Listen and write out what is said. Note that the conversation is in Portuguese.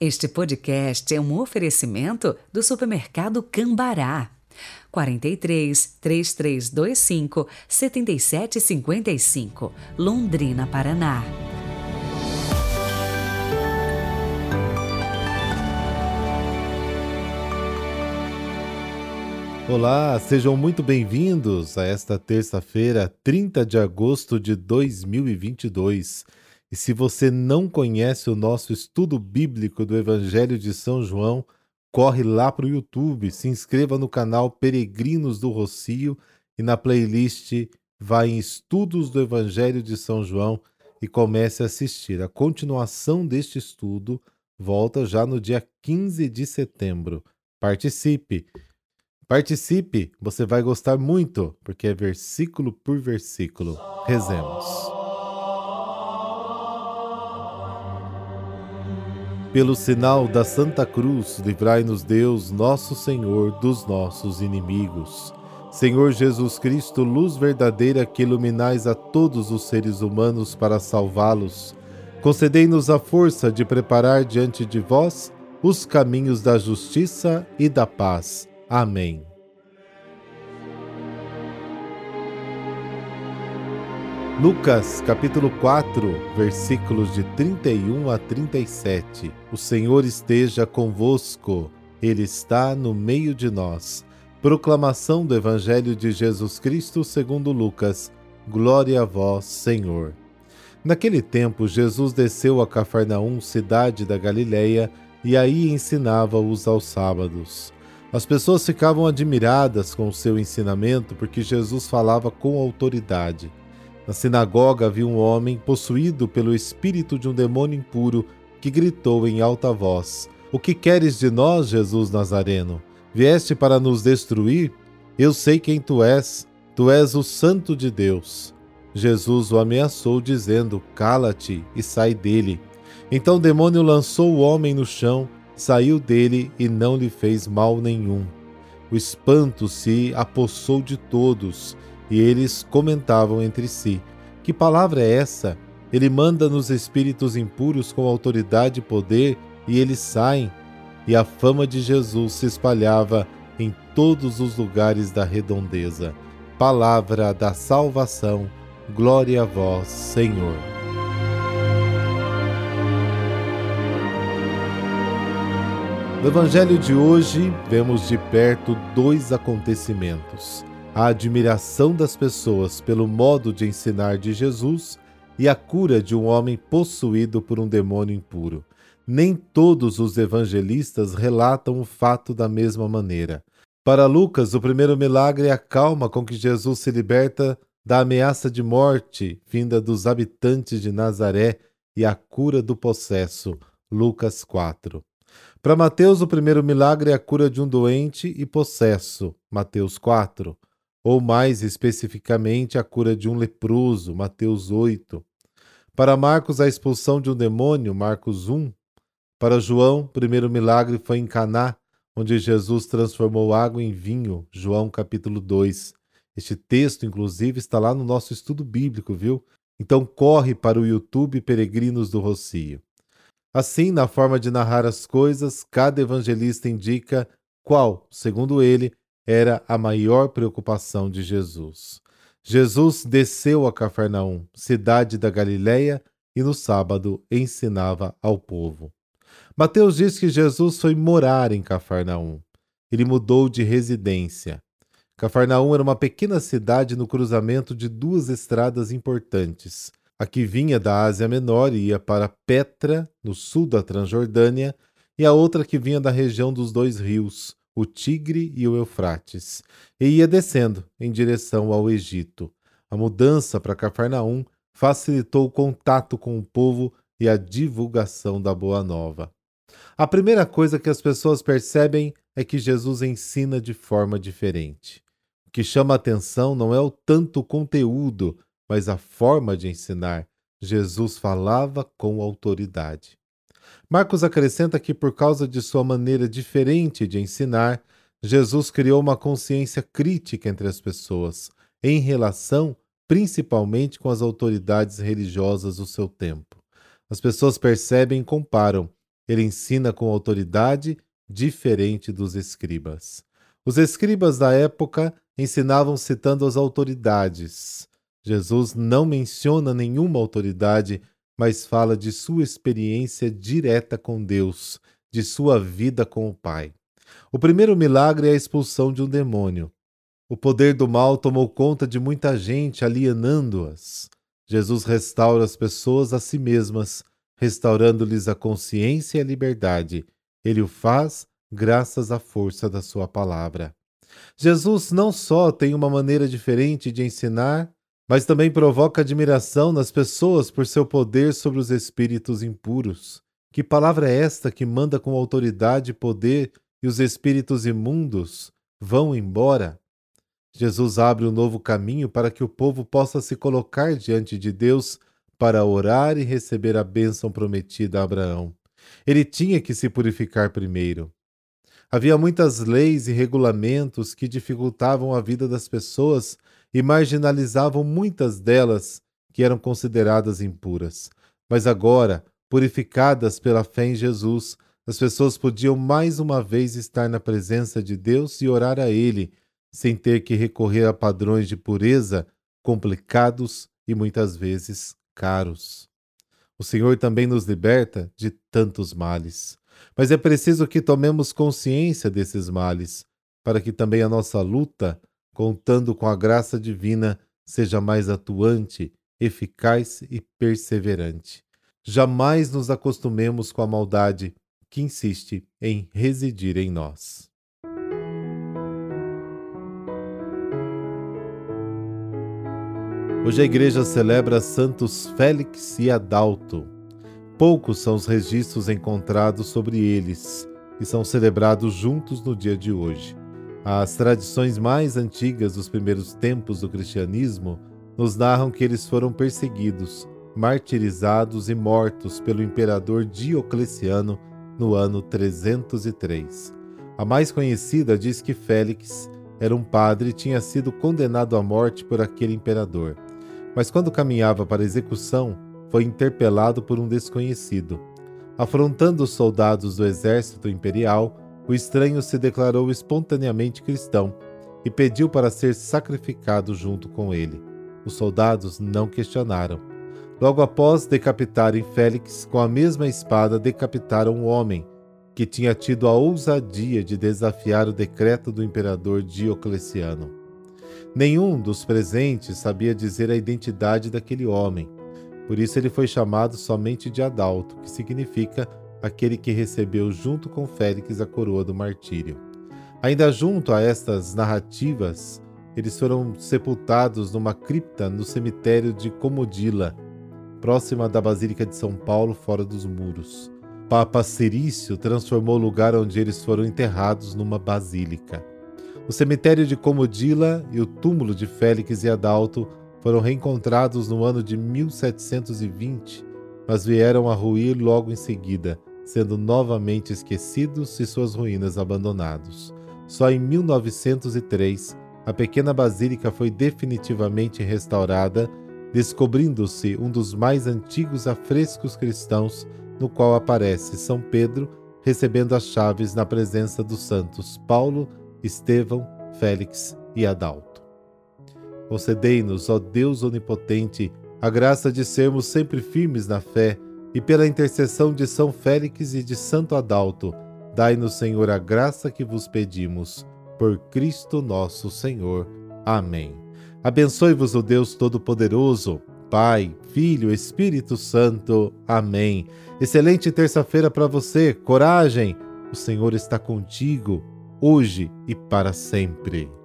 Este podcast é um oferecimento do supermercado Cambará. 43 3325 7755, Londrina, Paraná. Olá, sejam muito bem-vindos a esta terça-feira, 30 de agosto de 2022. E se você não conhece o nosso estudo bíblico do Evangelho de São João, corre lá para o YouTube, se inscreva no canal Peregrinos do Rocio e na playlist Vai em Estudos do Evangelho de São João e comece a assistir. A continuação deste estudo volta já no dia 15 de setembro. Participe! Participe, você vai gostar muito, porque é versículo por versículo. Rezemos. Pelo sinal da Santa Cruz, livrai-nos Deus, nosso Senhor, dos nossos inimigos. Senhor Jesus Cristo, luz verdadeira que iluminais a todos os seres humanos para salvá-los, concedei-nos a força de preparar diante de vós os caminhos da justiça e da paz. Amém. Lucas capítulo 4, versículos de 31 a 37. O Senhor esteja convosco, Ele está no meio de nós. Proclamação do Evangelho de Jesus Cristo segundo Lucas. Glória a vós, Senhor. Naquele tempo, Jesus desceu a Cafarnaum, cidade da Galileia, e aí ensinava-os aos sábados. As pessoas ficavam admiradas com o seu ensinamento porque Jesus falava com autoridade. Na sinagoga havia um homem possuído pelo espírito de um demônio impuro que gritou em alta voz: O que queres de nós, Jesus Nazareno? Vieste para nos destruir? Eu sei quem tu és. Tu és o Santo de Deus. Jesus o ameaçou, dizendo: Cala-te e sai dele. Então o demônio lançou o homem no chão, saiu dele e não lhe fez mal nenhum. O espanto se apossou de todos e eles comentavam entre si: Que palavra é essa? Ele manda nos espíritos impuros com autoridade e poder, e eles saem. E a fama de Jesus se espalhava em todos os lugares da redondeza. Palavra da salvação. Glória a vós, Senhor. No Evangelho de hoje, vemos de perto dois acontecimentos a admiração das pessoas pelo modo de ensinar de Jesus e a cura de um homem possuído por um demônio impuro. Nem todos os evangelistas relatam o fato da mesma maneira. Para Lucas, o primeiro milagre é a calma com que Jesus se liberta da ameaça de morte vinda dos habitantes de Nazaré e a cura do possesso. Lucas 4. Para Mateus, o primeiro milagre é a cura de um doente e possesso. Mateus 4 ou mais especificamente a cura de um leproso, Mateus 8. Para Marcos, a expulsão de um demônio, Marcos 1. Para João, o primeiro milagre foi em Caná, onde Jesus transformou água em vinho, João capítulo 2. Este texto, inclusive, está lá no nosso estudo bíblico, viu? Então corre para o YouTube Peregrinos do Rocio. Assim, na forma de narrar as coisas, cada evangelista indica qual, segundo ele, era a maior preocupação de Jesus. Jesus desceu a Cafarnaum, cidade da Galiléia, e no sábado ensinava ao povo. Mateus diz que Jesus foi morar em Cafarnaum. Ele mudou de residência. Cafarnaum era uma pequena cidade no cruzamento de duas estradas importantes. A que vinha da Ásia Menor e ia para Petra, no sul da Transjordânia, e a outra que vinha da região dos dois rios, o Tigre e o Eufrates, e ia descendo em direção ao Egito. A mudança para Cafarnaum facilitou o contato com o povo e a divulgação da Boa Nova. A primeira coisa que as pessoas percebem é que Jesus ensina de forma diferente. O que chama atenção não é o tanto conteúdo, mas a forma de ensinar. Jesus falava com autoridade. Marcos acrescenta que, por causa de sua maneira diferente de ensinar, Jesus criou uma consciência crítica entre as pessoas, em relação principalmente com as autoridades religiosas do seu tempo. As pessoas percebem e comparam. Ele ensina com autoridade, diferente dos escribas. Os escribas da época ensinavam citando as autoridades. Jesus não menciona nenhuma autoridade, mas fala de sua experiência direta com Deus, de sua vida com o Pai. O primeiro milagre é a expulsão de um demônio. O poder do mal tomou conta de muita gente, alienando-as. Jesus restaura as pessoas a si mesmas, restaurando-lhes a consciência e a liberdade. Ele o faz graças à força da sua palavra. Jesus não só tem uma maneira diferente de ensinar, mas também provoca admiração nas pessoas por seu poder sobre os espíritos impuros. Que palavra é esta que manda com autoridade e poder e os espíritos imundos vão embora? Jesus abre um novo caminho para que o povo possa se colocar diante de Deus para orar e receber a bênção prometida a Abraão. Ele tinha que se purificar primeiro. Havia muitas leis e regulamentos que dificultavam a vida das pessoas e marginalizavam muitas delas que eram consideradas impuras. Mas agora, purificadas pela fé em Jesus, as pessoas podiam mais uma vez estar na presença de Deus e orar a Ele, sem ter que recorrer a padrões de pureza complicados e muitas vezes caros. O Senhor também nos liberta de tantos males. Mas é preciso que tomemos consciência desses males, para que também a nossa luta, contando com a graça divina, seja mais atuante, eficaz e perseverante. Jamais nos acostumemos com a maldade que insiste em residir em nós. Hoje a igreja celebra Santos Félix e Adalto Poucos são os registros encontrados sobre eles e são celebrados juntos no dia de hoje. As tradições mais antigas dos primeiros tempos do cristianismo nos narram que eles foram perseguidos, martirizados e mortos pelo imperador Diocleciano no ano 303. A mais conhecida diz que Félix era um padre e tinha sido condenado à morte por aquele imperador. Mas quando caminhava para a execução, foi interpelado por um desconhecido. Afrontando os soldados do exército imperial, o estranho se declarou espontaneamente cristão e pediu para ser sacrificado junto com ele. Os soldados não questionaram. Logo após decapitarem Félix, com a mesma espada decapitaram um homem que tinha tido a ousadia de desafiar o decreto do imperador Diocleciano. Nenhum dos presentes sabia dizer a identidade daquele homem, por isso ele foi chamado somente de Adalto, que significa aquele que recebeu junto com Félix a coroa do martírio. Ainda junto a estas narrativas, eles foram sepultados numa cripta no cemitério de Comodila, próxima da Basílica de São Paulo, fora dos muros. Papa Cerício transformou o lugar onde eles foram enterrados numa basílica. O cemitério de Comodila e o túmulo de Félix e Adalto foram reencontrados no ano de 1720, mas vieram a ruir logo em seguida, sendo novamente esquecidos e suas ruínas abandonados. Só em 1903, a pequena basílica foi definitivamente restaurada, descobrindo-se um dos mais antigos afrescos cristãos, no qual aparece São Pedro recebendo as chaves na presença dos santos Paulo, Estevão, Félix e Adalto. Concedei-nos, ó Deus onipotente, a graça de sermos sempre firmes na fé e pela intercessão de São Félix e de Santo Adalto, dai-nos, Senhor, a graça que vos pedimos. Por Cristo nosso Senhor. Amém. Abençoe-vos o Deus Todo-Poderoso, Pai, Filho, Espírito Santo. Amém. Excelente terça-feira para você. Coragem. O Senhor está contigo, hoje e para sempre.